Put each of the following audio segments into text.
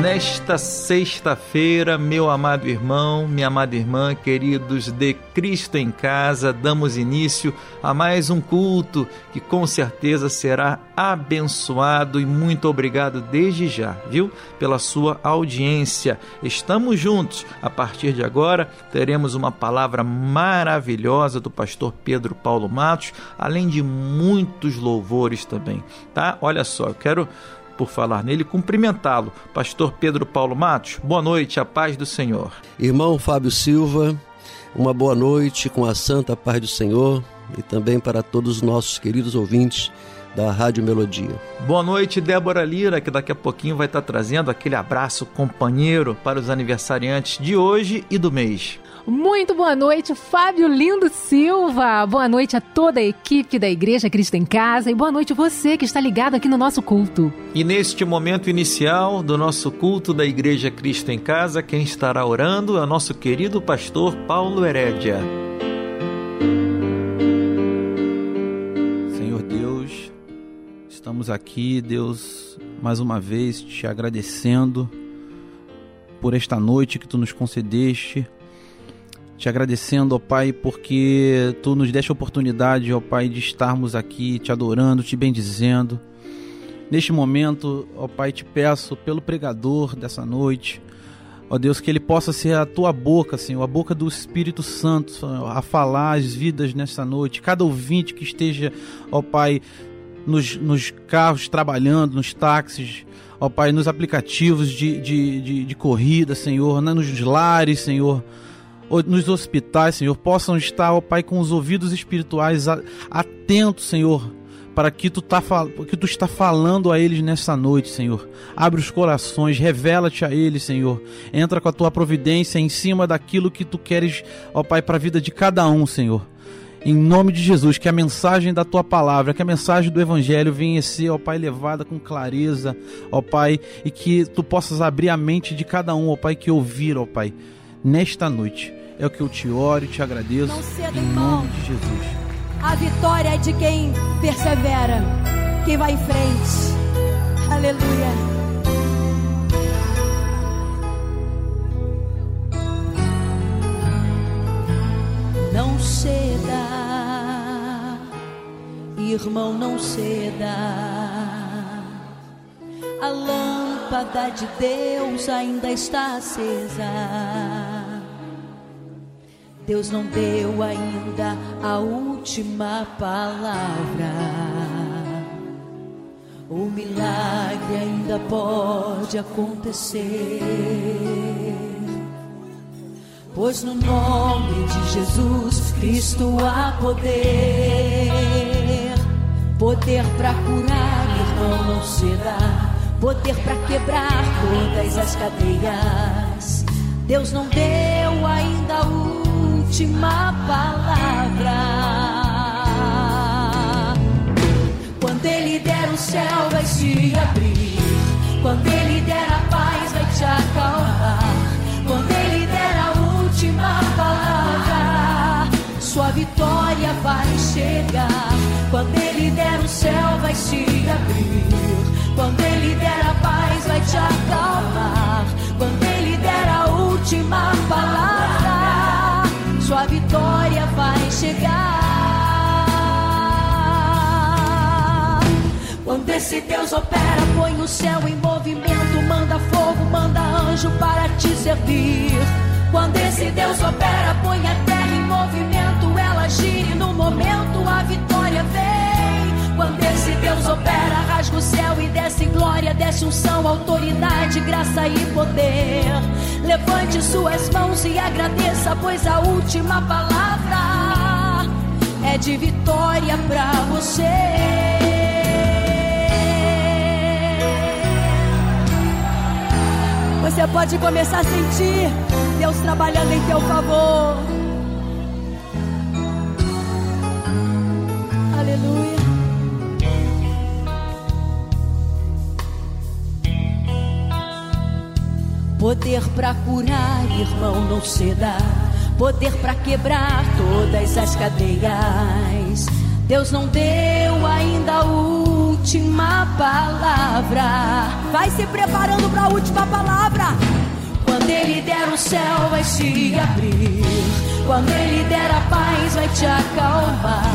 Nesta sexta-feira, meu amado irmão, minha amada irmã, queridos de Cristo em casa, damos início a mais um culto que com certeza será abençoado e muito obrigado desde já, viu? Pela sua audiência. Estamos juntos. A partir de agora, teremos uma palavra maravilhosa do pastor Pedro Paulo Matos, além de muitos louvores também, tá? Olha só, eu quero por falar nele, cumprimentá-lo. Pastor Pedro Paulo Matos, boa noite, a paz do Senhor. Irmão Fábio Silva, uma boa noite com a santa paz do Senhor e também para todos os nossos queridos ouvintes da Rádio Melodia. Boa noite, Débora Lira, que daqui a pouquinho vai estar trazendo aquele abraço companheiro para os aniversariantes de hoje e do mês. Muito boa noite, Fábio Lindo Silva. Boa noite a toda a equipe da Igreja Cristo em Casa e boa noite você que está ligado aqui no nosso culto. E neste momento inicial do nosso culto da Igreja Cristo em Casa, quem estará orando é o nosso querido pastor Paulo Herédia. Senhor Deus, estamos aqui, Deus, mais uma vez te agradecendo por esta noite que tu nos concedeste te agradecendo, ó Pai, porque tu nos deste a oportunidade, ó Pai, de estarmos aqui te adorando, te bendizendo. Neste momento, ó Pai, te peço pelo pregador dessa noite, ó Deus, que ele possa ser a tua boca, Senhor, a boca do Espírito Santo, a falar as vidas nessa noite. Cada ouvinte que esteja, ó Pai, nos, nos carros trabalhando, nos táxis, ó Pai, nos aplicativos de, de, de, de corrida, Senhor, nos lares, Senhor nos hospitais, Senhor, possam estar, ó Pai, com os ouvidos espirituais atentos, Senhor, para que tu, tá, que tu está falando a eles nessa noite, Senhor. Abre os corações, revela-te a eles, Senhor. Entra com a tua providência em cima daquilo que tu queres, ó Pai, para a vida de cada um, Senhor. Em nome de Jesus, que a mensagem da tua palavra, que a mensagem do evangelho venha ser, ó Pai, levada com clareza, ó Pai, e que tu possas abrir a mente de cada um, ó Pai, que ouvir, ó Pai, nesta noite. É o que eu te oro e te agradeço. Não cedo, em irmão. nome de Jesus. A vitória é de quem persevera, quem vai em frente. Aleluia. Não ceda, irmão, não ceda. A lâmpada de Deus ainda está acesa Deus não deu ainda a última palavra. O milagre ainda pode acontecer. Pois no nome de Jesus Cristo há poder. Poder para curar, irmão, não será. Poder para quebrar todas as cadeias. Deus não deu ainda o última palavra. Quando Ele der o céu, vai se abrir. Quando Ele der a paz, vai te acalmar. Quando Ele der a última palavra, sua vitória vai chegar. Quando Ele der o céu, vai se abrir. Quando Ele der a paz, vai te acalmar. Quando Ele der a última palavra sua vitória vai chegar. Quando esse Deus opera, põe o céu em movimento, manda fogo, manda anjo para te servir. Quando esse Deus opera, põe a terra em movimento, ela gira e no momento a vitória vem. Quando esse opera, rasga o céu e desce glória, desce unção, autoridade, graça e poder. Levante suas mãos e agradeça, pois a última palavra é de vitória para você. Você pode começar a sentir Deus trabalhando em teu favor. Aleluia. Poder para curar, irmão, não ceda. Poder para quebrar todas as cadeias. Deus não deu ainda a última palavra. Vai se preparando para a última palavra. Quando Ele der o céu, vai se abrir. Quando Ele der a paz, vai te acalmar.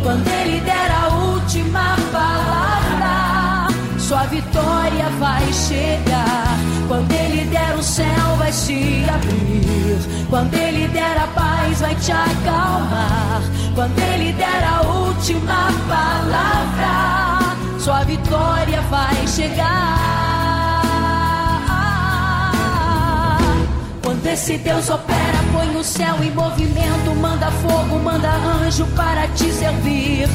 Quando Ele der a última palavra, sua vitória vai chegar. Quando Ele der o céu, vai se abrir. Quando Ele der a paz, vai te acalmar. Quando Ele der a última palavra, sua vitória vai chegar. Quando esse Deus opera, põe o céu em movimento, manda fogo, manda anjo para te servir.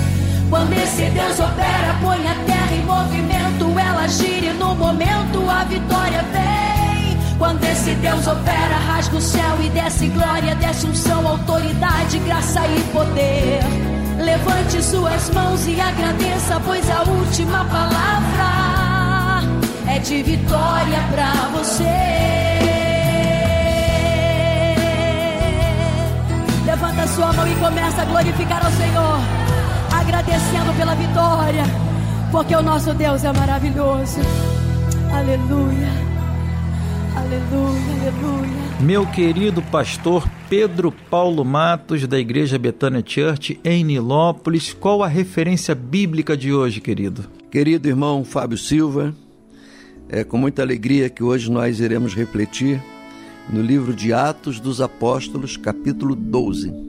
Quando esse Deus opera, põe a terra em movimento, ela gira e no momento a vitória vem. Quando esse Deus opera, rasga o céu e desce glória, desce unção, autoridade, graça e poder. Levante suas mãos e agradeça, pois a última palavra é de vitória pra você. Levanta sua mão e começa a glorificar ao Senhor, agradecendo pela vitória, porque o nosso Deus é maravilhoso. Aleluia, aleluia, aleluia. Meu querido pastor Pedro Paulo Matos, da Igreja Betânia Church, em Nilópolis, qual a referência bíblica de hoje, querido? Querido irmão Fábio Silva, é com muita alegria que hoje nós iremos refletir no livro de Atos dos Apóstolos, capítulo 12.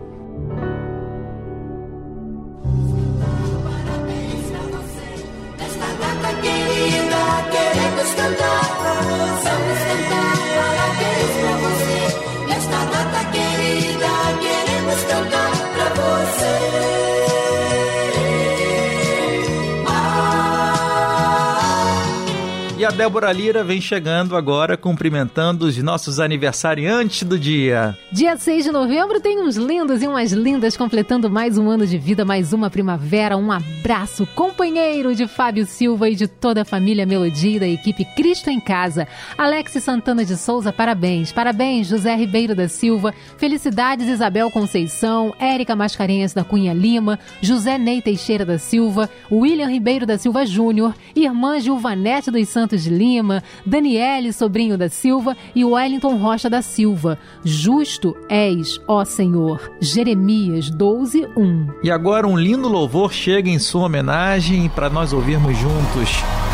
E a Débora Lira vem chegando agora cumprimentando os nossos aniversariantes do dia. Dia 6 de novembro tem uns lindos e umas lindas completando mais um ano de vida, mais uma primavera. Um abraço, companheiro de Fábio Silva e de toda a família Melodia da equipe Cristo em Casa. Alex Santana de Souza, parabéns. Parabéns, José Ribeiro da Silva. Felicidades, Isabel Conceição, Érica Mascarenhas da Cunha Lima, José Ney Teixeira da Silva, William Ribeiro da Silva Júnior, irmã Gilvanete dos Santos de Lima, Daniele Sobrinho da Silva e Wellington Rocha da Silva. Justo és, ó Senhor. Jeremias 12, 1. E agora um lindo louvor chega em sua homenagem para nós ouvirmos juntos.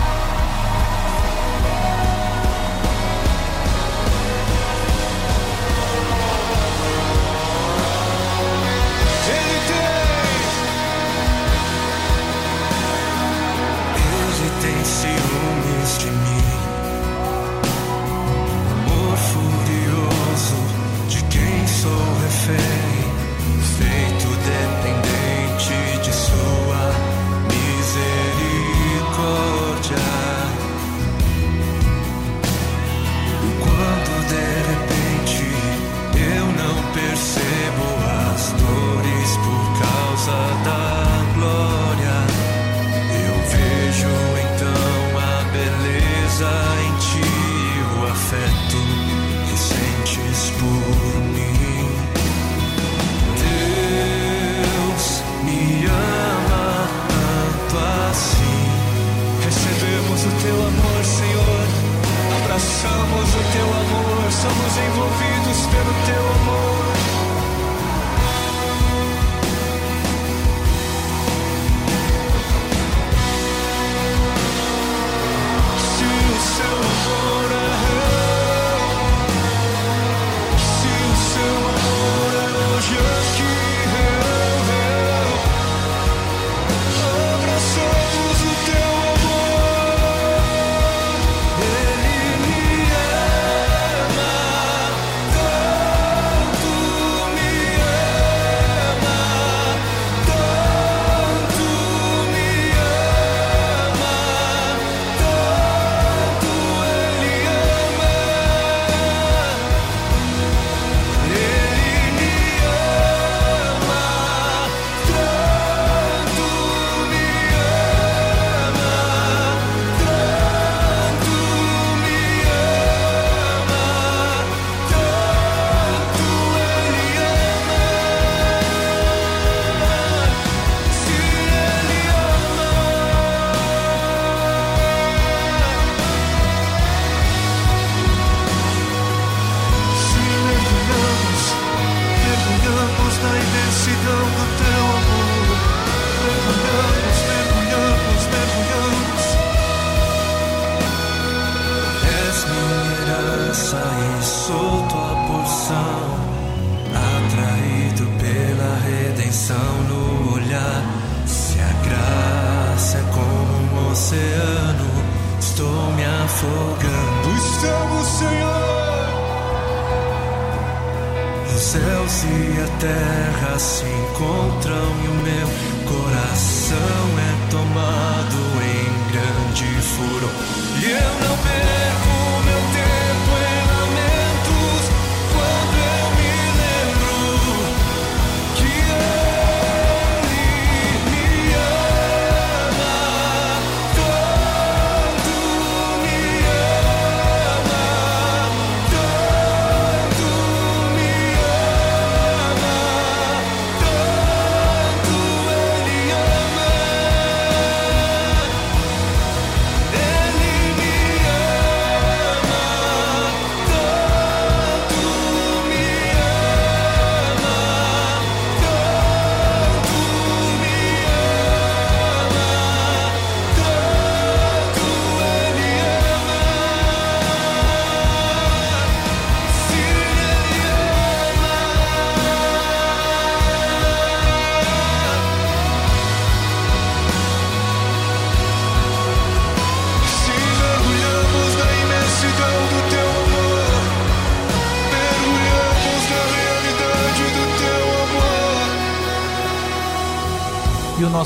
Coração é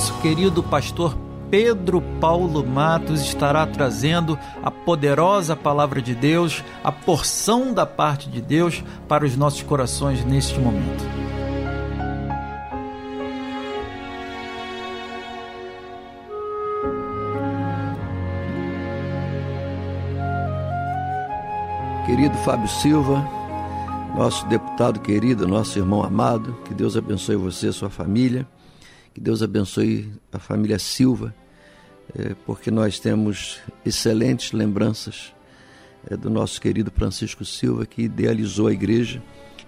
nosso querido pastor Pedro Paulo Matos estará trazendo a poderosa palavra de Deus, a porção da parte de Deus para os nossos corações neste momento. Querido Fábio Silva, nosso deputado querido, nosso irmão amado, que Deus abençoe você e sua família, que Deus abençoe a família Silva, eh, porque nós temos excelentes lembranças eh, do nosso querido Francisco Silva, que idealizou a igreja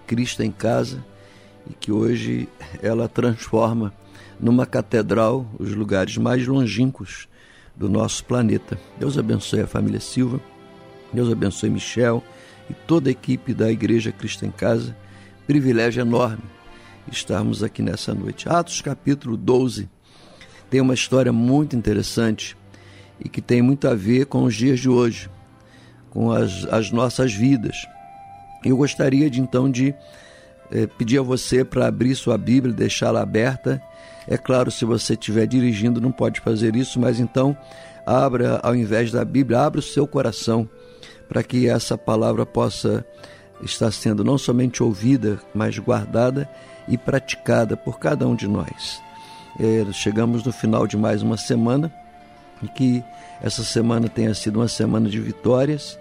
Cristo em Casa e que hoje ela transforma numa catedral os lugares mais longínquos do nosso planeta. Deus abençoe a família Silva. Deus abençoe Michel e toda a equipe da Igreja Cristo em Casa. Privilégio enorme estarmos aqui nessa noite. Atos capítulo 12 tem uma história muito interessante e que tem muito a ver com os dias de hoje, com as, as nossas vidas. Eu gostaria de então de eh, pedir a você para abrir sua Bíblia, deixá-la aberta. É claro, se você estiver dirigindo, não pode fazer isso, mas então abra, ao invés da Bíblia, abra o seu coração para que essa palavra possa estar sendo não somente ouvida, mas guardada e praticada por cada um de nós. É, chegamos no final de mais uma semana e que essa semana tenha sido uma semana de vitórias,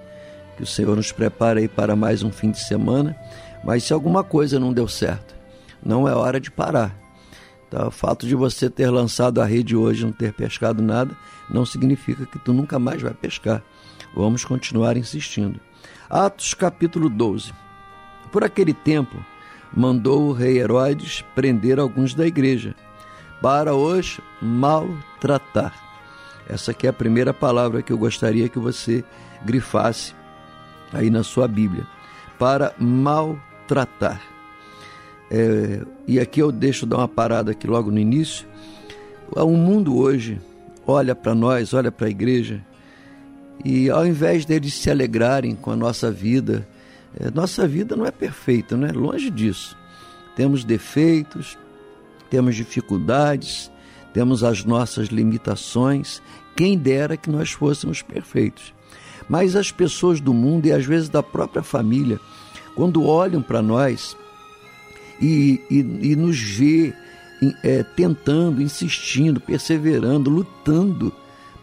que o Senhor nos prepare aí para mais um fim de semana. Mas se alguma coisa não deu certo, não é hora de parar. Tá? O fato de você ter lançado a rede hoje e não ter pescado nada não significa que tu nunca mais vai pescar. Vamos continuar insistindo. Atos capítulo 12. Por aquele tempo, mandou o rei Herodes prender alguns da igreja para os maltratar. Essa aqui é a primeira palavra que eu gostaria que você grifasse aí na sua Bíblia. Para maltratar. É, e aqui eu deixo dar uma parada aqui logo no início. O mundo hoje olha para nós, olha para a igreja, e ao invés deles se alegrarem com a nossa vida, nossa vida não é perfeita, não é longe disso. Temos defeitos, temos dificuldades, temos as nossas limitações. Quem dera que nós fôssemos perfeitos. Mas as pessoas do mundo e às vezes da própria família, quando olham para nós e, e, e, nos vê é, tentando, insistindo, perseverando, lutando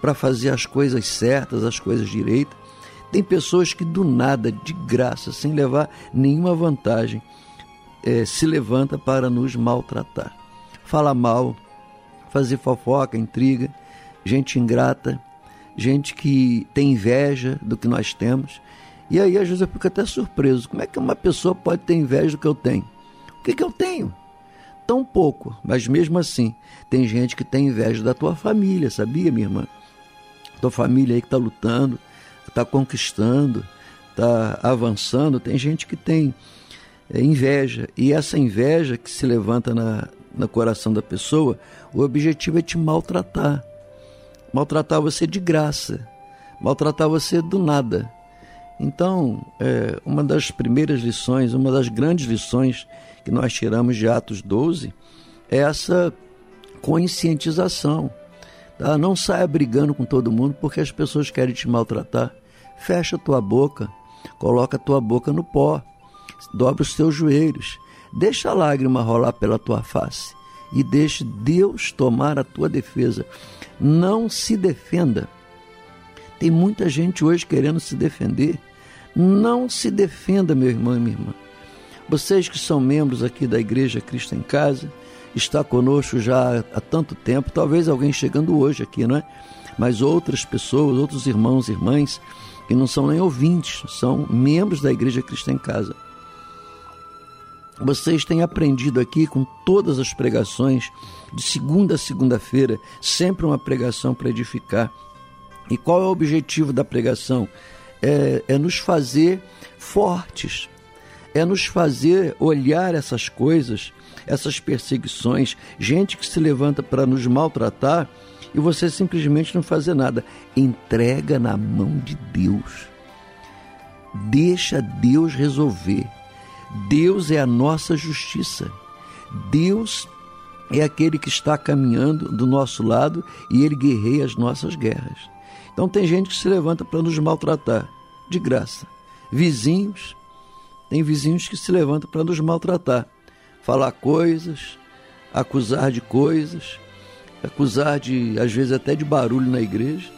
para fazer as coisas certas, as coisas direitas, tem pessoas que do nada, de graça, sem levar nenhuma vantagem, é, se levanta para nos maltratar. Fala mal, fazer fofoca, intriga, gente ingrata, gente que tem inveja do que nós temos. E aí às vezes eu fico até surpreso. Como é que uma pessoa pode ter inveja do que eu tenho? O que, que eu tenho? Tão pouco, mas mesmo assim, tem gente que tem inveja da tua família, sabia, minha irmã? Tua família aí que está lutando, está conquistando, está avançando. Tem gente que tem é, inveja. E essa inveja que se levanta na, no coração da pessoa, o objetivo é te maltratar. Maltratar você de graça. Maltratar você do nada. Então, é, uma das primeiras lições, uma das grandes lições que nós tiramos de Atos 12 é essa conscientização. Tá? Não saia brigando com todo mundo porque as pessoas querem te maltratar. Fecha a tua boca, coloca a tua boca no pó, dobra os teus joelhos, deixa a lágrima rolar pela tua face e deixe Deus tomar a tua defesa. Não se defenda. Tem muita gente hoje querendo se defender. Não se defenda, meu irmão e minha irmã. Vocês que são membros aqui da Igreja Cristo em Casa, está conosco já há tanto tempo, talvez alguém chegando hoje aqui, não é? Mas outras pessoas, outros irmãos e irmãs que não são nem ouvintes, são membros da Igreja Cristã em Casa. Vocês têm aprendido aqui com todas as pregações, de segunda a segunda-feira, sempre uma pregação para edificar. E qual é o objetivo da pregação? É, é nos fazer fortes, é nos fazer olhar essas coisas essas perseguições, gente que se levanta para nos maltratar e você simplesmente não fazer nada. Entrega na mão de Deus. Deixa Deus resolver. Deus é a nossa justiça. Deus é aquele que está caminhando do nosso lado e ele guerreia as nossas guerras. Então tem gente que se levanta para nos maltratar, de graça. Vizinhos, tem vizinhos que se levantam para nos maltratar falar coisas, acusar de coisas, acusar de, às vezes, até de barulho na igreja.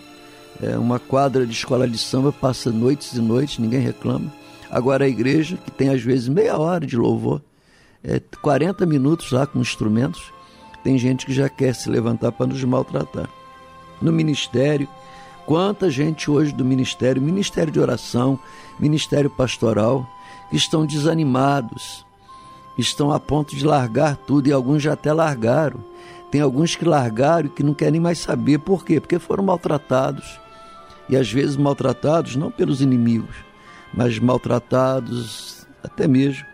É, uma quadra de escola de samba passa noites e noites, ninguém reclama. Agora a igreja, que tem às vezes meia hora de louvor, é, 40 minutos lá com instrumentos, tem gente que já quer se levantar para nos maltratar. No ministério, quanta gente hoje do ministério, ministério de oração, ministério pastoral, que estão desanimados, estão a ponto de largar tudo e alguns já até largaram. Tem alguns que largaram e que não querem mais saber por quê? Porque foram maltratados. E às vezes maltratados não pelos inimigos, mas maltratados até mesmo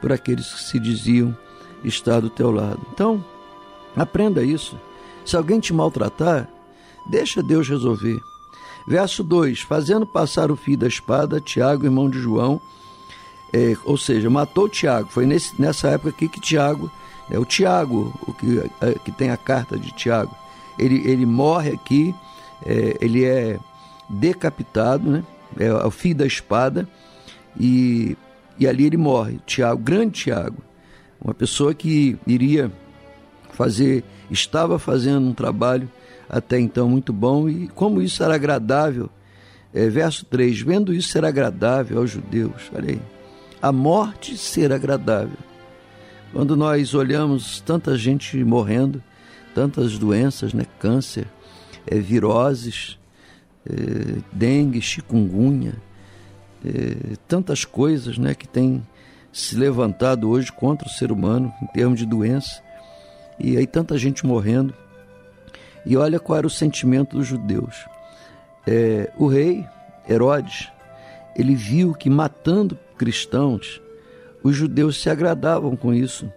por aqueles que se diziam estar do teu lado. Então, aprenda isso. Se alguém te maltratar, deixa Deus resolver. Verso 2: Fazendo passar o fio da espada, Tiago, irmão de João, é, ou seja, matou Tiago. Foi nesse, nessa época aqui que Tiago, é o Tiago, o que, é, que tem a carta de Tiago, ele, ele morre aqui, é, ele é decapitado, né? é o fio da espada, e, e ali ele morre. Tiago, grande Tiago, uma pessoa que iria fazer, estava fazendo um trabalho até então muito bom, e como isso era agradável, é, verso 3: vendo isso ser agradável aos judeus, olha aí a morte ser agradável. Quando nós olhamos tanta gente morrendo, tantas doenças, né? câncer, é, viroses, é, dengue, chikungunya, é, tantas coisas né? que têm se levantado hoje contra o ser humano em termos de doença, e aí tanta gente morrendo. E olha qual era o sentimento dos judeus. É, o rei Herodes, ele viu que matando cristãos, os judeus se agradavam com isso.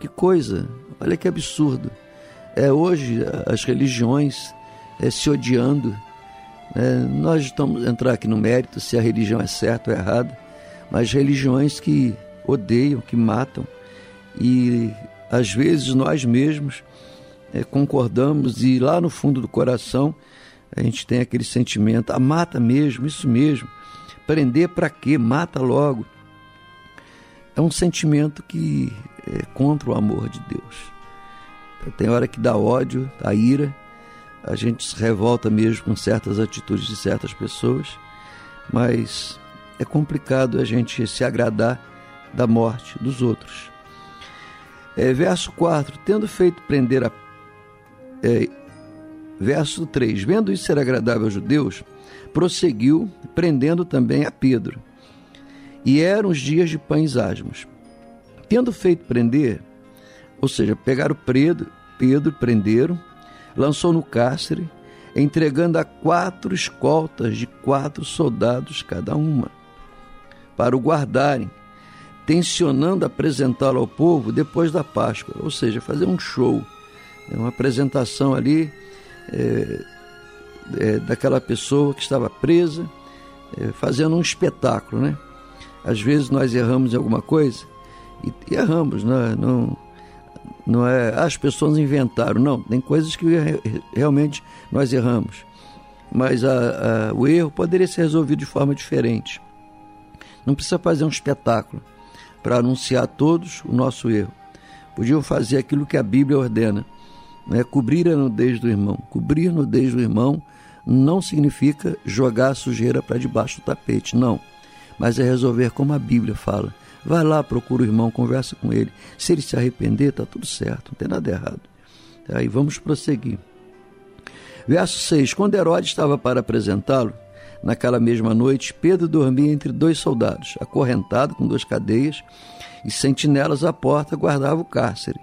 Que coisa, olha que absurdo. É hoje as religiões é, se odiando. É, nós estamos entrar aqui no mérito se a religião é certa ou errada, mas religiões que odeiam, que matam e às vezes nós mesmos é, concordamos e lá no fundo do coração a gente tem aquele sentimento, a ah, mata mesmo, isso mesmo. Prender para quê? Mata logo. É um sentimento que é contra o amor de Deus. Tem hora que dá ódio, a ira, a gente se revolta mesmo com certas atitudes de certas pessoas, mas é complicado a gente se agradar da morte dos outros. É, verso 4: Tendo feito prender a. É, verso 3: Vendo isso ser agradável aos judeus, prosseguiu, prendendo também a Pedro. E eram os dias de pães asmos. Tendo feito prender, ou seja, pegaram Pedro, Pedro prenderam, lançou no cárcere, entregando a quatro escoltas de quatro soldados cada uma, para o guardarem, tensionando apresentá-lo ao povo depois da Páscoa, ou seja, fazer um show, né, uma apresentação ali é, é, daquela pessoa que estava presa, é, fazendo um espetáculo, né? Às vezes nós erramos em alguma coisa e, e erramos, né? não, não é as pessoas inventaram, não. Tem coisas que realmente nós erramos, mas a, a, o erro poderia ser resolvido de forma diferente. Não precisa fazer um espetáculo para anunciar a todos o nosso erro. Podiam fazer aquilo que a Bíblia ordena, né? cobrir a nudez do irmão. Cobrir a nudez do irmão não significa jogar a sujeira para debaixo do tapete, não. Mas é resolver como a Bíblia fala. Vai lá, procura o irmão, conversa com ele. Se ele se arrepender, está tudo certo, não tem nada errado. Aí vamos prosseguir. Verso 6: Quando Herodes estava para apresentá-lo, naquela mesma noite, Pedro dormia entre dois soldados, acorrentado com duas cadeias, e sentinelas à porta guardavam o cárcere.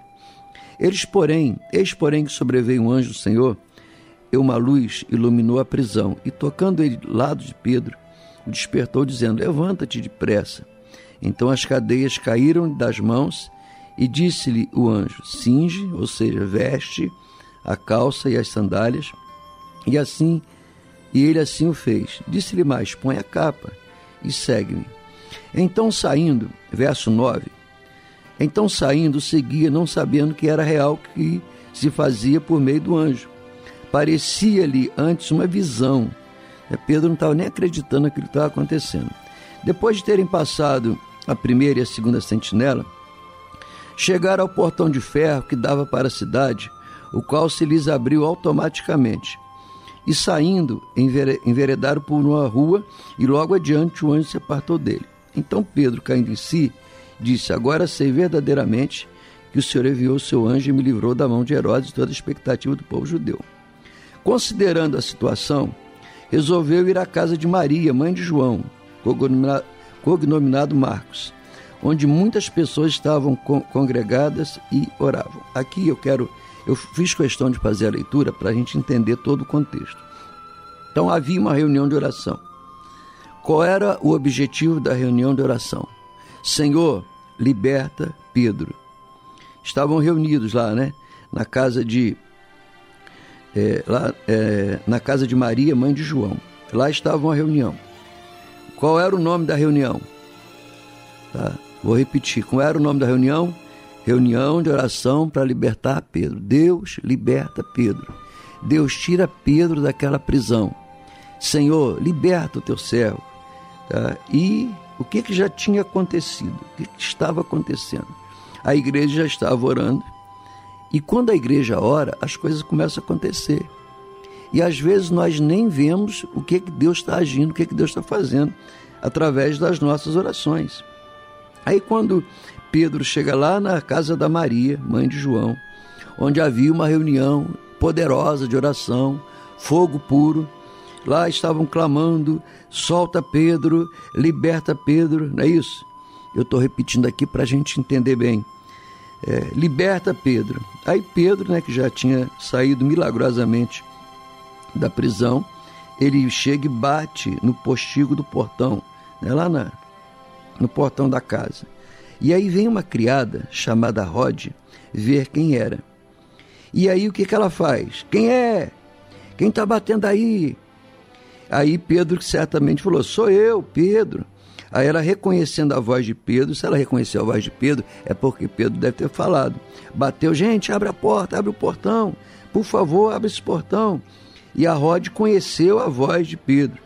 Eles, porém, eis porém que sobreveio um anjo do Senhor, e uma luz iluminou a prisão, e tocando ele lado de Pedro, o despertou, dizendo: Levanta-te depressa. Então as cadeias caíram das mãos, e disse-lhe o anjo: Cinge, ou seja, veste a calça e as sandálias. E assim, e ele assim o fez. Disse-lhe mais: Põe a capa e segue-me. Então saindo, verso 9, então saindo seguia, não sabendo que era real que se fazia por meio do anjo. Parecia-lhe antes uma visão. É, Pedro não estava nem acreditando naquilo que estava acontecendo. Depois de terem passado a primeira e a segunda sentinela, chegaram ao portão de ferro que dava para a cidade, o qual se lhes abriu automaticamente. E saindo, enveredaram por uma rua, e logo adiante o anjo se apartou dele. Então Pedro, caindo em si, disse: Agora sei verdadeiramente que o Senhor enviou o seu anjo e me livrou da mão de Herodes e toda a expectativa do povo judeu. Considerando a situação, resolveu ir à casa de Maria, mãe de João, cognominado Marcos, onde muitas pessoas estavam congregadas e oravam. Aqui eu quero, eu fiz questão de fazer a leitura para a gente entender todo o contexto. Então havia uma reunião de oração. Qual era o objetivo da reunião de oração? Senhor, liberta Pedro. Estavam reunidos lá, né? Na casa de é, lá, é, na casa de Maria, mãe de João. Lá estava uma reunião. Qual era o nome da reunião? Tá? Vou repetir. Qual era o nome da reunião? Reunião de oração para libertar Pedro. Deus liberta Pedro. Deus tira Pedro daquela prisão. Senhor, liberta o teu servo. Tá? E o que, que já tinha acontecido? O que, que estava acontecendo? A igreja já estava orando. E quando a igreja ora, as coisas começam a acontecer. E às vezes nós nem vemos o que, que Deus está agindo, o que, que Deus está fazendo através das nossas orações. Aí quando Pedro chega lá na casa da Maria, mãe de João, onde havia uma reunião poderosa de oração, fogo puro. Lá estavam clamando: solta Pedro, liberta Pedro, não é isso? Eu estou repetindo aqui para a gente entender bem. É, liberta Pedro. Aí Pedro, né, que já tinha saído milagrosamente da prisão, ele chega e bate no postigo do portão, né, lá na, no portão da casa. E aí vem uma criada chamada Rod ver quem era. E aí o que, que ela faz? Quem é? Quem está batendo aí? Aí Pedro certamente falou: Sou eu, Pedro. Aí ela reconhecendo a voz de Pedro, se ela reconheceu a voz de Pedro, é porque Pedro deve ter falado. Bateu, gente, abre a porta, abre o portão. Por favor, abre esse portão. E a Rod conheceu a voz de Pedro.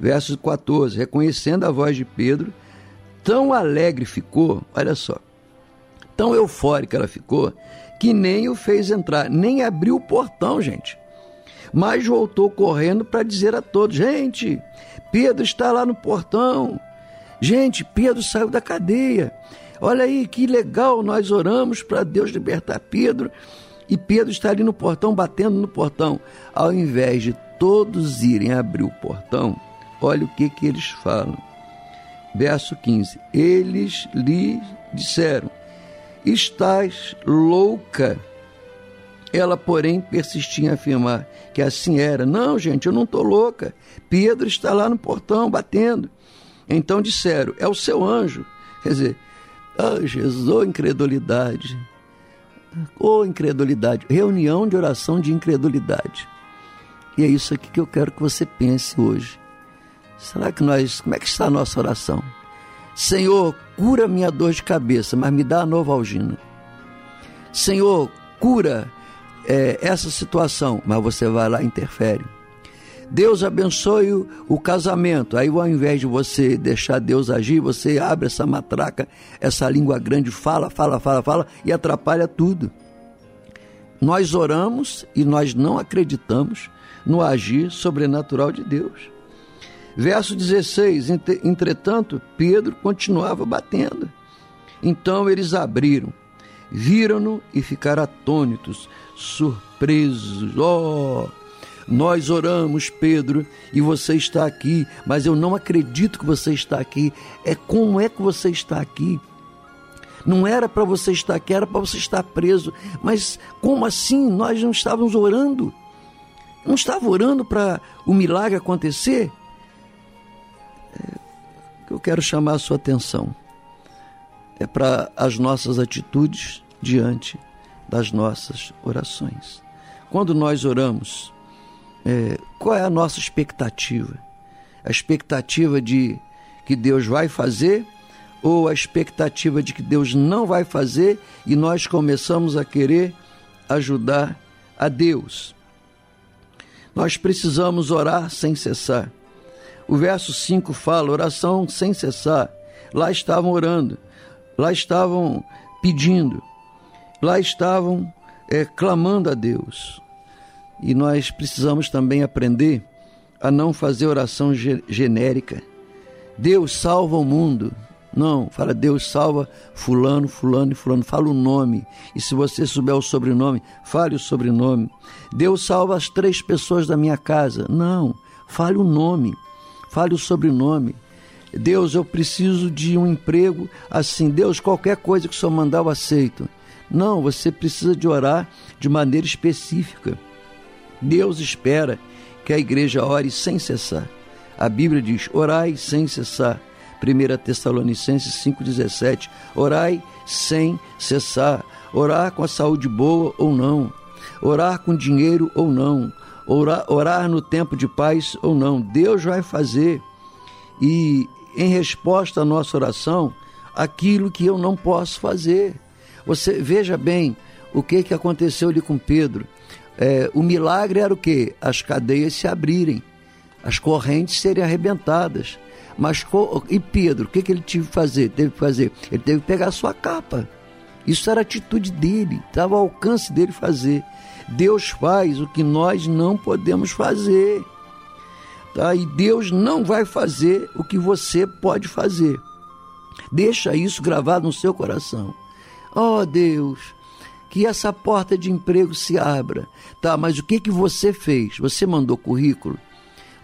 Versos 14: Reconhecendo a voz de Pedro, tão alegre ficou, olha só, tão eufórica ela ficou, que nem o fez entrar, nem abriu o portão, gente. Mas voltou correndo para dizer a todos: gente, Pedro está lá no portão. Gente, Pedro saiu da cadeia. Olha aí que legal, nós oramos para Deus libertar Pedro. E Pedro está ali no portão, batendo no portão. Ao invés de todos irem abrir o portão, olha o que, que eles falam verso 15: Eles lhe disseram: Estás louca. Ela, porém, persistia em afirmar que assim era. Não, gente, eu não estou louca. Pedro está lá no portão batendo. Então disseram: É o seu anjo. Quer dizer, oh, Jesus, oh, incredulidade. Oh, incredulidade. Reunião de oração de incredulidade. E é isso aqui que eu quero que você pense hoje. Será que nós, como é que está a nossa oração? Senhor, cura minha dor de cabeça, mas me dá a novalgina. Senhor, cura é, essa situação, mas você vai lá e interfere. Deus abençoe o, o, casamento. Aí, ao invés de você deixar Deus agir, você abre essa matraca, essa língua grande, fala, fala, fala, fala e atrapalha tudo. Nós oramos e nós não acreditamos no agir sobrenatural de Deus. Verso 16: Entretanto, Pedro continuava batendo. Então eles abriram, viram-no e ficaram atônitos, surpresos. Oh, nós oramos, Pedro, e você está aqui, mas eu não acredito que você está aqui. É como é que você está aqui? Não era para você estar aqui, era para você estar preso. Mas como assim? Nós não estávamos orando? Não estava orando para o milagre acontecer? eu quero chamar a sua atenção é para as nossas atitudes diante das nossas orações. Quando nós oramos, é, qual é a nossa expectativa? A expectativa de que Deus vai fazer ou a expectativa de que Deus não vai fazer e nós começamos a querer ajudar a Deus? Nós precisamos orar sem cessar. O verso 5 fala: oração sem cessar. Lá estavam orando, lá estavam pedindo, lá estavam é, clamando a Deus. E nós precisamos também aprender a não fazer oração genérica. Deus salva o mundo. Não, fala Deus salva fulano, fulano e fulano. Fala o nome. E se você souber o sobrenome, fale o sobrenome. Deus salva as três pessoas da minha casa. Não, fale o nome fale o sobrenome. Deus, eu preciso de um emprego assim. Deus, qualquer coisa que o Senhor mandar, eu aceito. Não, você precisa de orar de maneira específica. Deus espera que a igreja ore sem cessar. A Bíblia diz: orai sem cessar. 1 Tessalonicenses 5,17. Orai sem cessar. Orar com a saúde boa ou não. Orar com dinheiro ou não orar, orar no tempo de paz ou não, Deus vai fazer. E em resposta à nossa oração, aquilo que eu não posso fazer. Você veja bem o que, que aconteceu ali com Pedro. É, o milagre era o que? As cadeias se abrirem, as correntes serem arrebentadas. Mas e Pedro, o que, que ele teve que fazer? Teve que fazer? Ele teve que pegar a sua capa. Isso era atitude dele, estava ao alcance dele fazer. Deus faz o que nós não podemos fazer. Tá? E Deus não vai fazer o que você pode fazer. Deixa isso gravado no seu coração. Oh Deus, que essa porta de emprego se abra. Tá, mas o que que você fez? Você mandou currículo?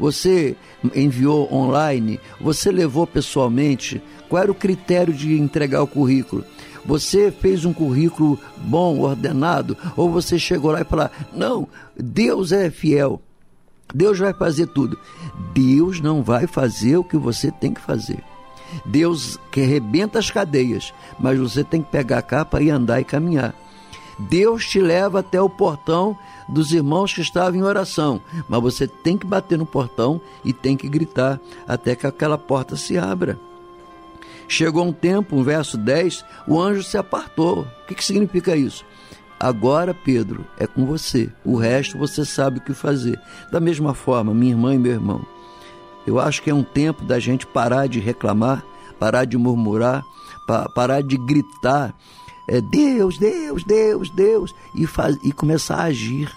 Você enviou online? Você levou pessoalmente? Qual era o critério de entregar o currículo? Você fez um currículo bom, ordenado, ou você chegou lá e falou: "Não, Deus é fiel. Deus vai fazer tudo". Deus não vai fazer o que você tem que fazer. Deus que arrebenta as cadeias, mas você tem que pegar a capa e andar e caminhar. Deus te leva até o portão dos irmãos que estavam em oração, mas você tem que bater no portão e tem que gritar até que aquela porta se abra. Chegou um tempo, um verso 10, o anjo se apartou. O que, que significa isso? Agora, Pedro, é com você. O resto você sabe o que fazer. Da mesma forma, minha irmã e meu irmão, eu acho que é um tempo da gente parar de reclamar, parar de murmurar, parar de gritar. É Deus, Deus, Deus, Deus, e, faz, e começar a agir.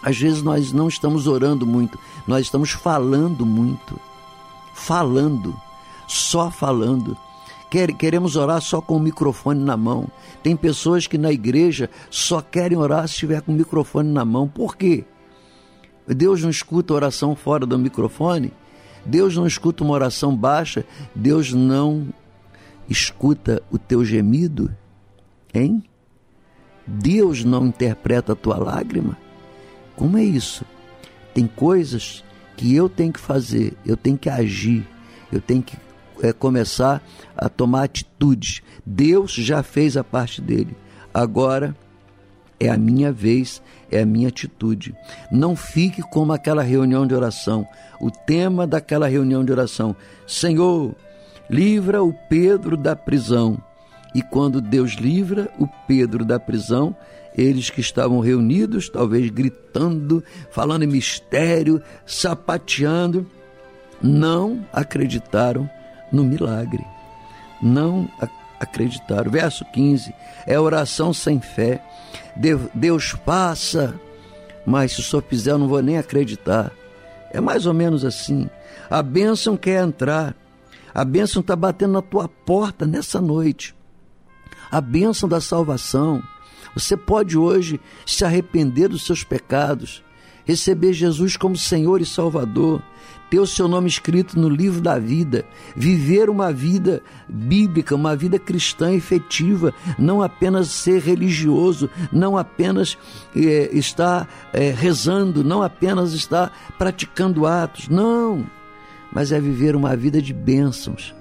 Às vezes nós não estamos orando muito, nós estamos falando muito. Falando só falando. Queremos orar só com o microfone na mão. Tem pessoas que na igreja só querem orar se estiver com o microfone na mão. Por quê? Deus não escuta oração fora do microfone? Deus não escuta uma oração baixa? Deus não escuta o teu gemido? Hein? Deus não interpreta a tua lágrima? Como é isso? Tem coisas que eu tenho que fazer, eu tenho que agir, eu tenho que é, começar a tomar atitudes. Deus já fez a parte dele. Agora é a minha vez, é a minha atitude. Não fique como aquela reunião de oração. O tema daquela reunião de oração: Senhor, livra o Pedro da prisão. E quando Deus livra o Pedro da prisão, eles que estavam reunidos, talvez gritando, falando em mistério, sapateando, não acreditaram no milagre. Não acreditaram. Verso 15: é oração sem fé. Deus passa, mas se o senhor fizer, eu não vou nem acreditar. É mais ou menos assim. A bênção quer entrar. A bênção está batendo na tua porta nessa noite. A bênção da salvação. Você pode hoje se arrepender dos seus pecados, receber Jesus como Senhor e Salvador, ter o seu nome escrito no livro da vida, viver uma vida bíblica, uma vida cristã efetiva, não apenas ser religioso, não apenas é, estar é, rezando, não apenas estar praticando atos, não, mas é viver uma vida de bênçãos,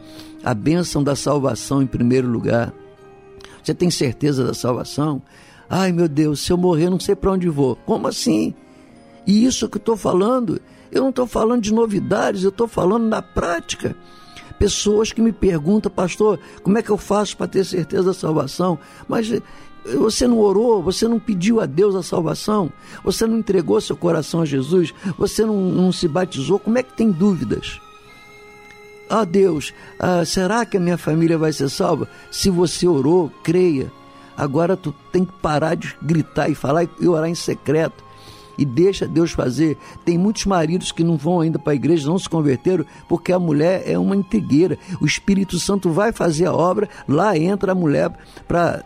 a bênção da salvação em primeiro lugar. Você tem certeza da salvação? Ai meu Deus, se eu morrer, não sei para onde vou. Como assim? E isso que eu estou falando eu não estou falando de novidades, eu estou falando na prática. Pessoas que me perguntam, pastor, como é que eu faço para ter certeza da salvação? Mas eh, você não orou, você não pediu a Deus a salvação, você não entregou seu coração a Jesus, você não, não se batizou, como é que tem dúvidas? Ah, Deus, ah, será que a minha família vai ser salva? Se você orou, creia. Agora tu tem que parar de gritar e falar e orar em secreto e deixa Deus fazer. Tem muitos maridos que não vão ainda para a igreja, não se converteram, porque a mulher é uma intrigueira. O Espírito Santo vai fazer a obra, lá entra a mulher para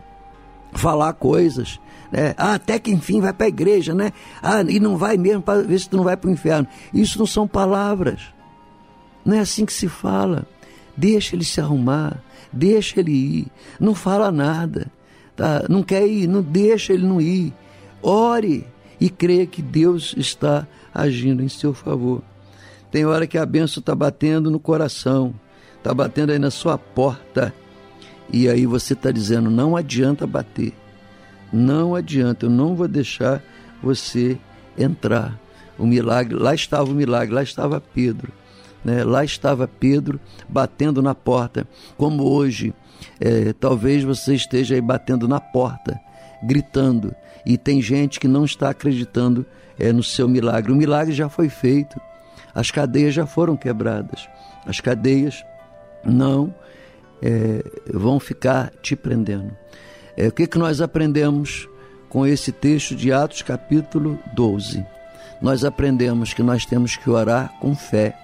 falar coisas. Né? Ah, até que enfim vai para a igreja, né? Ah, e não vai mesmo para ver se tu não vai para o inferno. Isso não são palavras. Não é assim que se fala. Deixa ele se arrumar, deixa ele ir, não fala nada. Tá? Não quer ir, não deixa ele não ir. Ore, e creia que Deus está agindo em seu favor. Tem hora que a benção está batendo no coração, está batendo aí na sua porta, e aí você está dizendo: não adianta bater, não adianta, eu não vou deixar você entrar. O milagre, lá estava o milagre, lá estava Pedro. Né? Lá estava Pedro batendo na porta, como hoje. É, talvez você esteja aí batendo na porta, gritando, e tem gente que não está acreditando é, no seu milagre. O milagre já foi feito, as cadeias já foram quebradas, as cadeias não é, vão ficar te prendendo. É, o que, que nós aprendemos com esse texto de Atos, capítulo 12? Nós aprendemos que nós temos que orar com fé,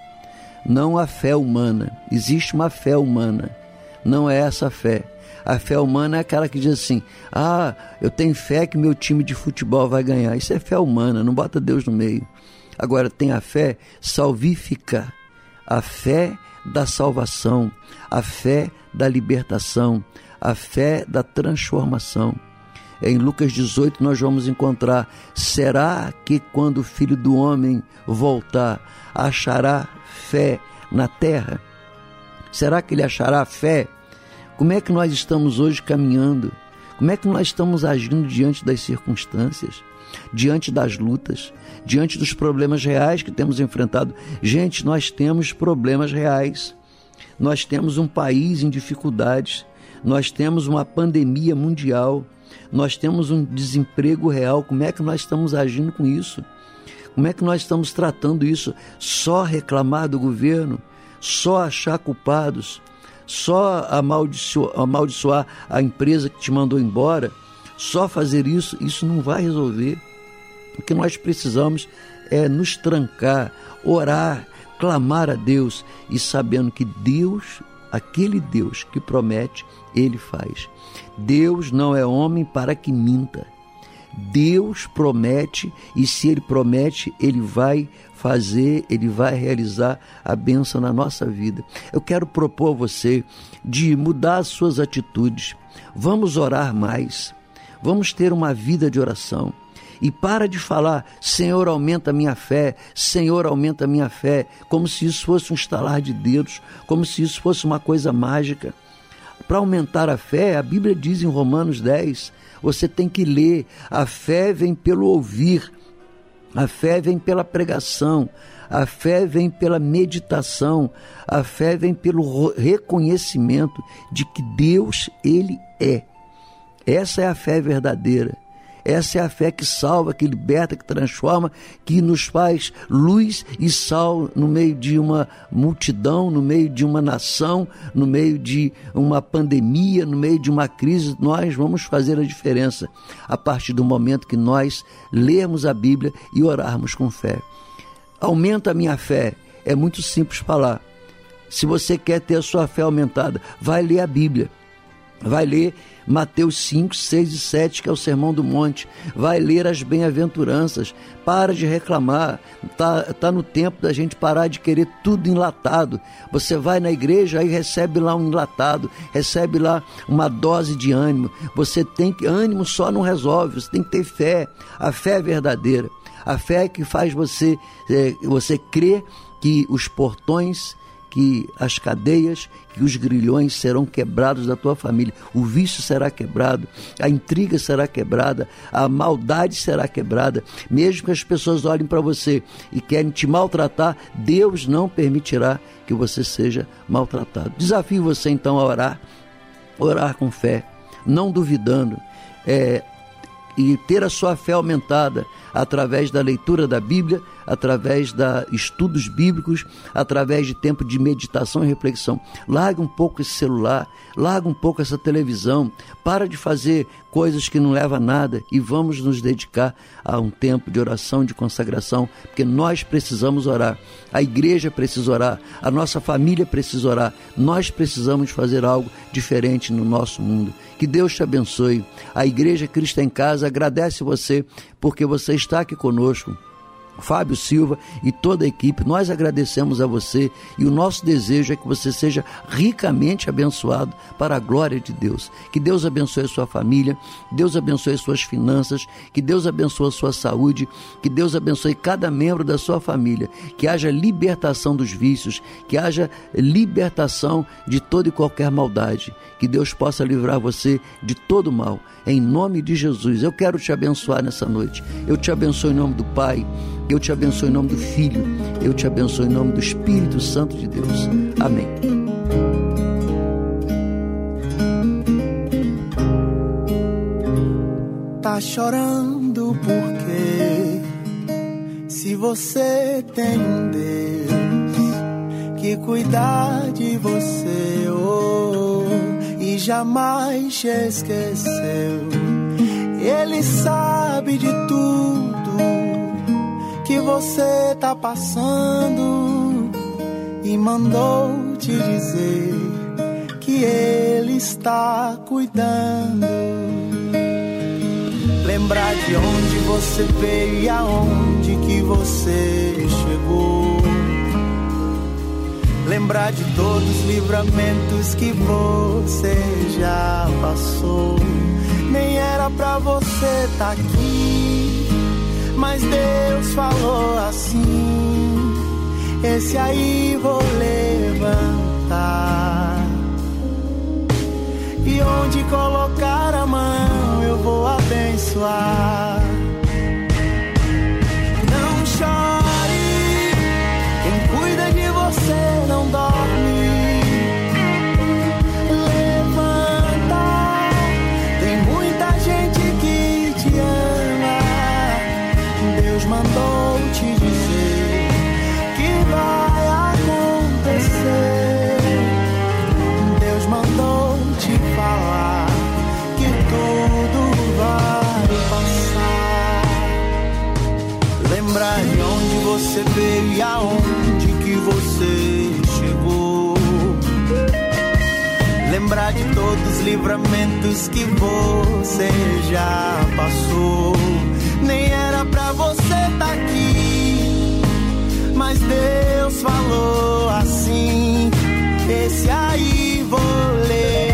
não a fé humana. Existe uma fé humana, Não é essa a fé. A fé humana é aquela que diz assim: ah, eu tenho fé que meu time de futebol vai ganhar. Isso é fé humana, não bota Deus no meio. Agora, tem a fé salvífica, a fé da salvação, a fé da libertação, a fé da transformação. Em Lucas 18 nós vamos encontrar: será que quando o filho do homem voltar, achará fé na terra? Será que ele achará fé? Como é que nós estamos hoje caminhando? Como é que nós estamos agindo diante das circunstâncias, diante das lutas, diante dos problemas reais que temos enfrentado? Gente, nós temos problemas reais. Nós temos um país em dificuldades, nós temos uma pandemia mundial, nós temos um desemprego real. Como é que nós estamos agindo com isso? Como é que nós estamos tratando isso? Só reclamar do governo? Só achar culpados? Só amaldiçoar, amaldiçoar a empresa que te mandou embora? Só fazer isso? Isso não vai resolver. O que nós precisamos é nos trancar, orar, clamar a Deus e sabendo que Deus, aquele Deus que promete, ele faz. Deus não é homem para que minta. Deus promete e se ele promete, ele vai fazer, ele vai realizar a bênção na nossa vida. Eu quero propor a você de mudar as suas atitudes. Vamos orar mais. Vamos ter uma vida de oração. E para de falar, Senhor, aumenta a minha fé, Senhor, aumenta a minha fé, como se isso fosse um estalar de dedos, como se isso fosse uma coisa mágica. Para aumentar a fé, a Bíblia diz em Romanos 10, você tem que ler. A fé vem pelo ouvir, a fé vem pela pregação, a fé vem pela meditação, a fé vem pelo reconhecimento de que Deus, Ele é. Essa é a fé verdadeira. Essa é a fé que salva, que liberta, que transforma, que nos faz luz e sal no meio de uma multidão, no meio de uma nação, no meio de uma pandemia, no meio de uma crise. Nós vamos fazer a diferença a partir do momento que nós lermos a Bíblia e orarmos com fé. Aumenta a minha fé. É muito simples falar. Se você quer ter a sua fé aumentada, vai ler a Bíblia. Vai ler Mateus 5, 6 e 7, que é o Sermão do Monte. Vai ler as bem-aventuranças. Para de reclamar. Tá, tá no tempo da gente parar de querer tudo enlatado. Você vai na igreja e recebe lá um enlatado, recebe lá uma dose de ânimo. Você tem que ânimo só não resolve. Você tem que ter fé. A fé é verdadeira. A fé é que faz você é, você crer que os portões que as cadeias, que os grilhões serão quebrados da tua família, o vício será quebrado, a intriga será quebrada, a maldade será quebrada, mesmo que as pessoas olhem para você e querem te maltratar, Deus não permitirá que você seja maltratado. Desafio você então a orar, orar com fé, não duvidando, é, e ter a sua fé aumentada através da leitura da Bíblia, através de estudos bíblicos, através de tempo de meditação e reflexão. Larga um pouco esse celular, larga um pouco essa televisão, para de fazer coisas que não levam a nada e vamos nos dedicar a um tempo de oração, de consagração, porque nós precisamos orar. A igreja precisa orar, a nossa família precisa orar. Nós precisamos fazer algo diferente no nosso mundo. Que Deus te abençoe. A Igreja Cristo em Casa agradece você porque você está aqui conosco. Fábio Silva e toda a equipe, nós agradecemos a você e o nosso desejo é que você seja ricamente abençoado para a glória de Deus. Que Deus abençoe a sua família, Deus abençoe suas finanças, que Deus abençoe a sua saúde, que Deus abençoe cada membro da sua família, que haja libertação dos vícios, que haja libertação de toda e qualquer maldade, que Deus possa livrar você de todo mal. Em nome de Jesus, eu quero te abençoar nessa noite. Eu te abençoo em nome do Pai eu te abençoo em nome do Filho, eu te abençoo em nome do Espírito Santo de Deus. Amém. Tá chorando porque se você tem um Deus que cuidar de você oh, e jamais te esqueceu, Ele sabe de tudo que você tá passando e mandou te dizer que Ele está cuidando. Lembrar de onde você veio e aonde que você chegou. Lembrar de todos os livramentos que você já passou. Nem era pra você tá aqui, mas Deus falou assim: Esse aí vou levantar. E onde colocar a mão eu vou abençoar. Não chore, quem cuida de você não dorme. Veio e aonde que você chegou. Lembrar de todos os livramentos que você já passou. Nem era pra você estar aqui, mas Deus falou assim: Esse aí vou levantar.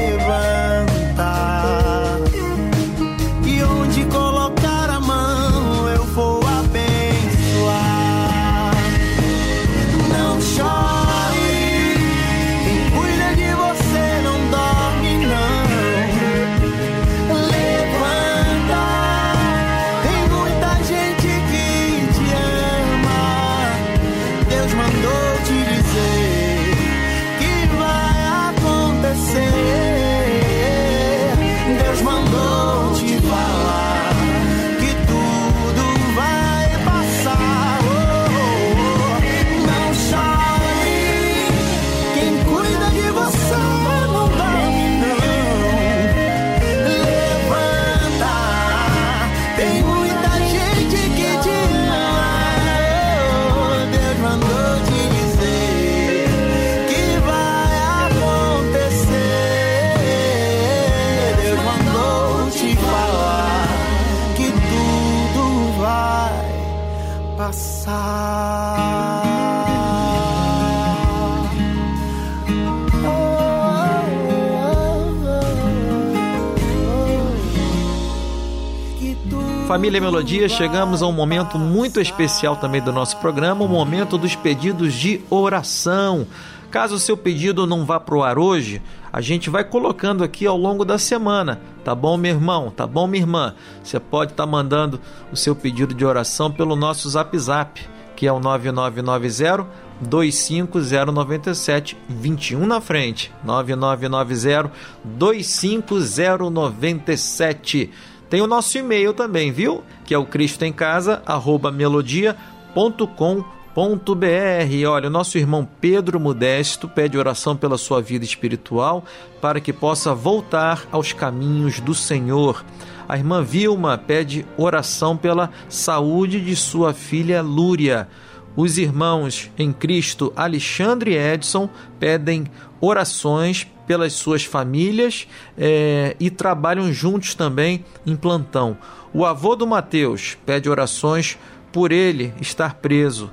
Família Melodia, chegamos a um momento muito especial também do nosso programa, o momento dos pedidos de oração. Caso o seu pedido não vá pro ar hoje, a gente vai colocando aqui ao longo da semana, tá bom, meu irmão? Tá bom, minha irmã? Você pode estar mandando o seu pedido de oração pelo nosso Zap Zap, que é o 9990 25097 21 na frente. 9990 25097. Tem o nosso e-mail também, viu? Que é o cristoemcasa@melodia.com.br. Olha, o nosso irmão Pedro Modesto pede oração pela sua vida espiritual para que possa voltar aos caminhos do Senhor. A irmã Vilma pede oração pela saúde de sua filha Lúria. Os irmãos em Cristo Alexandre e Edson pedem orações pelas suas famílias eh, e trabalham juntos também em plantão. O avô do Mateus pede orações por ele estar preso.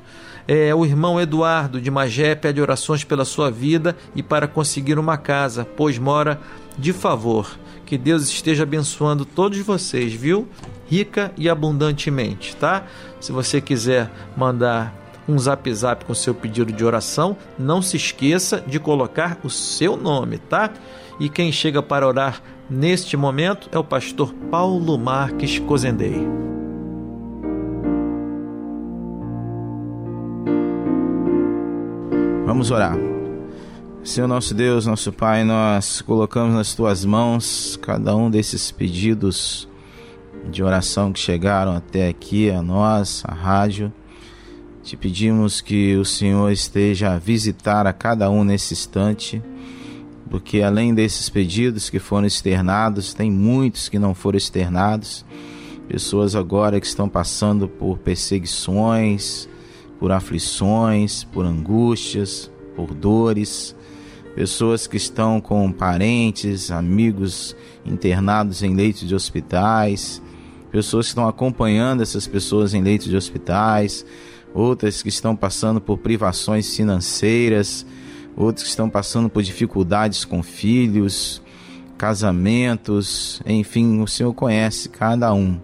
É, o irmão Eduardo de Magé pede orações pela sua vida e para conseguir uma casa, pois mora de favor. Que Deus esteja abençoando todos vocês, viu? Rica e abundantemente, tá? Se você quiser mandar um zap zap com seu pedido de oração, não se esqueça de colocar o seu nome, tá? E quem chega para orar neste momento é o pastor Paulo Marques Cozendei. Vamos orar. Senhor nosso Deus, nosso Pai, nós colocamos nas tuas mãos cada um desses pedidos de oração que chegaram até aqui a nós, a rádio. Te pedimos que o Senhor esteja a visitar a cada um nesse instante, porque além desses pedidos que foram externados, tem muitos que não foram externados. Pessoas agora que estão passando por perseguições, por aflições, por angústias, por dores. pessoas que estão com parentes, amigos internados em leitos de hospitais, pessoas que estão acompanhando essas pessoas em leitos de hospitais, outras que estão passando por privações financeiras, outros que estão passando por dificuldades com filhos, casamentos, enfim, o Senhor conhece cada um,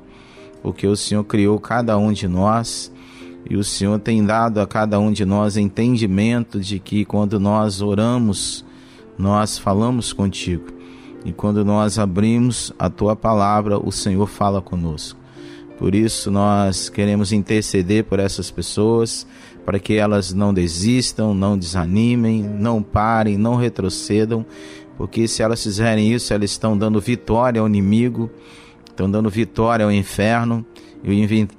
porque o Senhor criou cada um de nós e o Senhor tem dado a cada um de nós entendimento de que quando nós oramos, nós falamos contigo. E quando nós abrimos a tua palavra, o Senhor fala conosco. Por isso nós queremos interceder por essas pessoas, para que elas não desistam, não desanimem, não parem, não retrocedam, porque se elas fizerem isso, elas estão dando vitória ao inimigo, estão dando vitória ao inferno,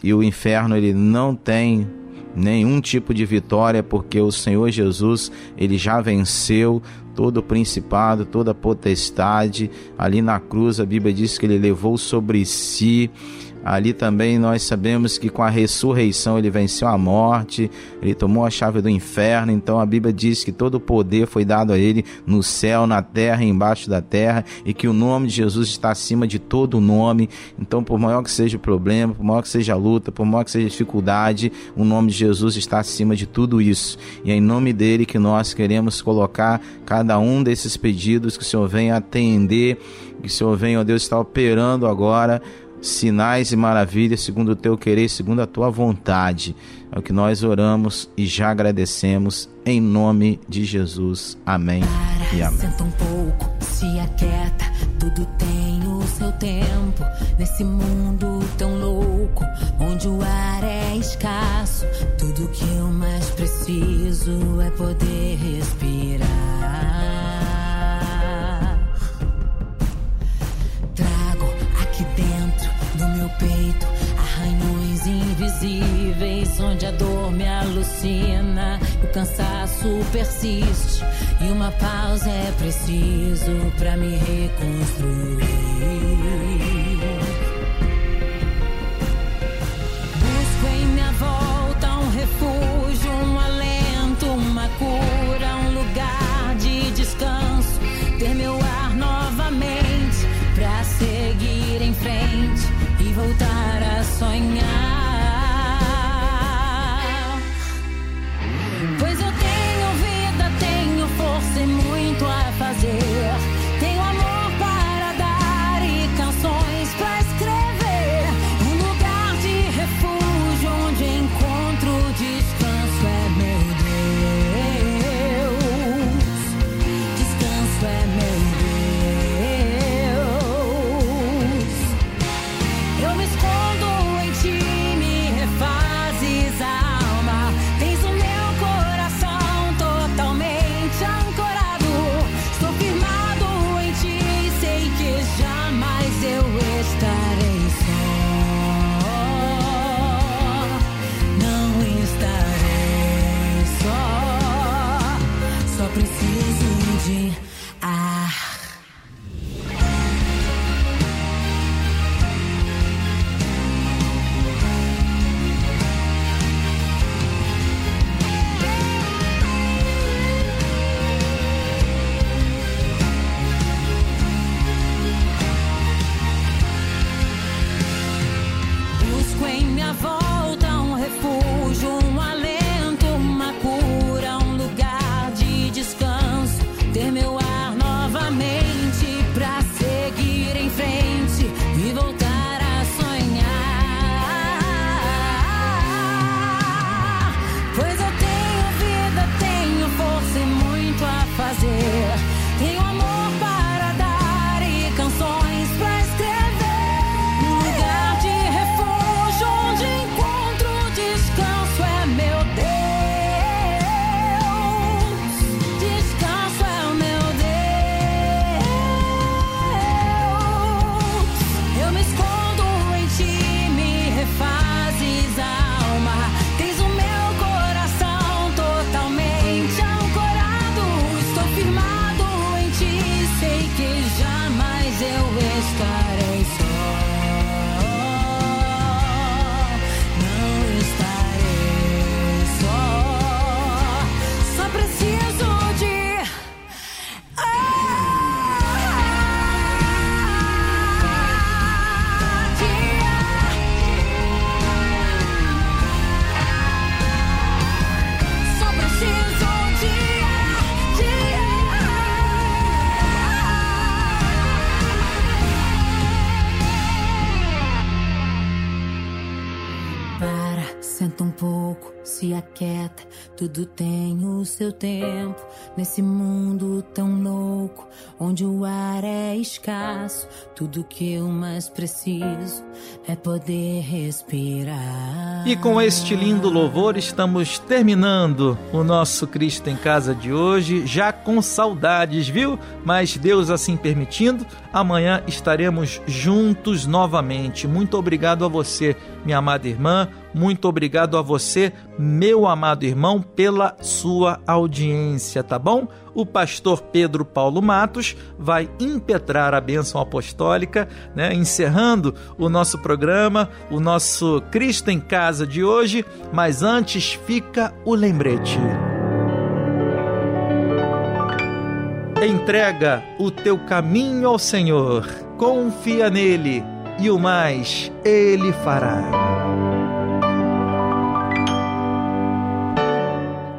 e o inferno ele não tem nenhum tipo de vitória, porque o Senhor Jesus, ele já venceu todo o principado, toda a potestade. Ali na cruz, a Bíblia diz que ele levou sobre si Ali também nós sabemos que com a ressurreição ele venceu a morte, ele tomou a chave do inferno. Então a Bíblia diz que todo o poder foi dado a ele no céu, na terra embaixo da terra, e que o nome de Jesus está acima de todo nome. Então, por maior que seja o problema, por maior que seja a luta, por maior que seja a dificuldade, o nome de Jesus está acima de tudo isso. E é em nome dele que nós queremos colocar cada um desses pedidos que o Senhor venha atender, que o Senhor venha, ó Deus, está operando agora sinais e maravilhas segundo o teu querer, segundo a tua vontade. É o que nós oramos e já agradecemos em nome de Jesus. Amém Para, e amém. Senta um pouco, se aquieta, tudo tem o seu tempo. Nesse mundo tão louco, onde o ar é escasso, tudo que eu mais preciso é poder respirar. Invisíveis, onde a dor me alucina, o cansaço persiste e uma pausa é preciso para me reconstruir. Quieta, tudo tem o seu tempo. Nesse mundo tão louco, onde o ar é escasso, tudo que eu mais preciso é poder respirar. E com este lindo louvor estamos terminando o nosso Cristo em Casa de hoje, já com saudades, viu? Mas Deus assim permitindo, amanhã estaremos juntos novamente. Muito obrigado a você, minha amada irmã muito obrigado a você, meu amado irmão, pela sua audiência, tá bom? O pastor Pedro Paulo Matos vai impetrar a bênção apostólica, né? encerrando o nosso programa, o nosso Cristo em Casa de hoje, mas antes fica o lembrete. Entrega o teu caminho ao Senhor, confia nele e o mais ele fará.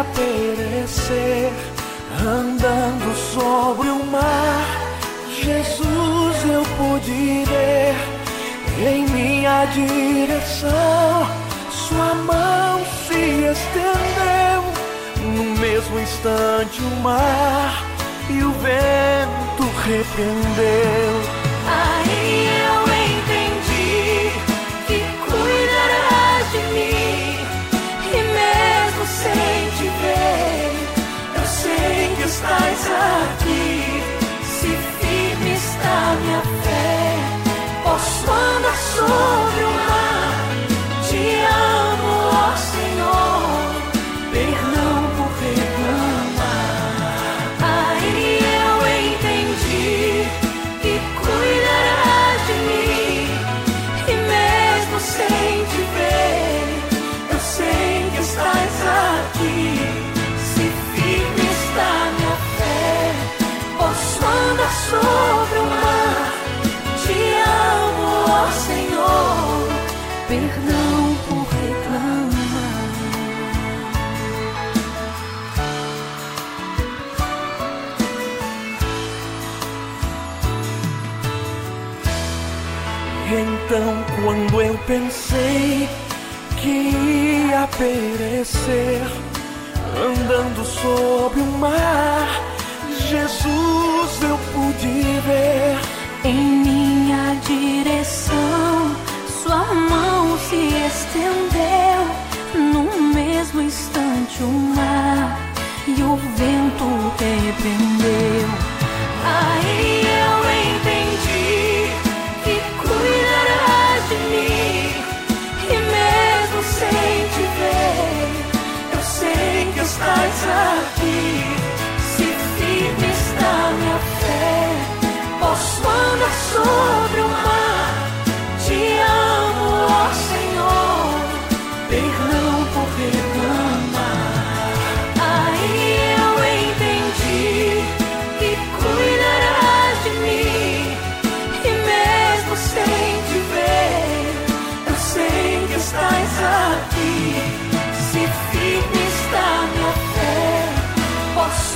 a perecer andando sobre o mar. Jesus, eu pude ver em minha direção sua mão se estendeu. No mesmo instante o mar e o vento repreendeu. Aí eu estás aqui, se firme está minha fé, posso andar sobre que ia perecer andando sobre o mar. Jesus, eu pude ver em minha direção. Sua mão se estendeu no mesmo instante o mar e o vento repreendeu. Aí eu sobre o mar. Te amo, ó Senhor, perdão por reclamar. Aí eu entendi que cuidarás de mim, e mesmo sem te ver, eu sei que estás aqui.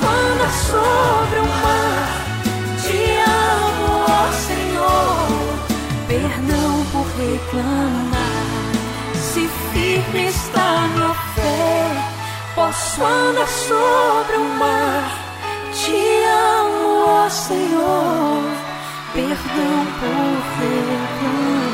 anda sobre o mar. Reclamar. Se firme está minha fé, posso andar sobre o mar. te amo, ó Senhor, perdão por vergonha.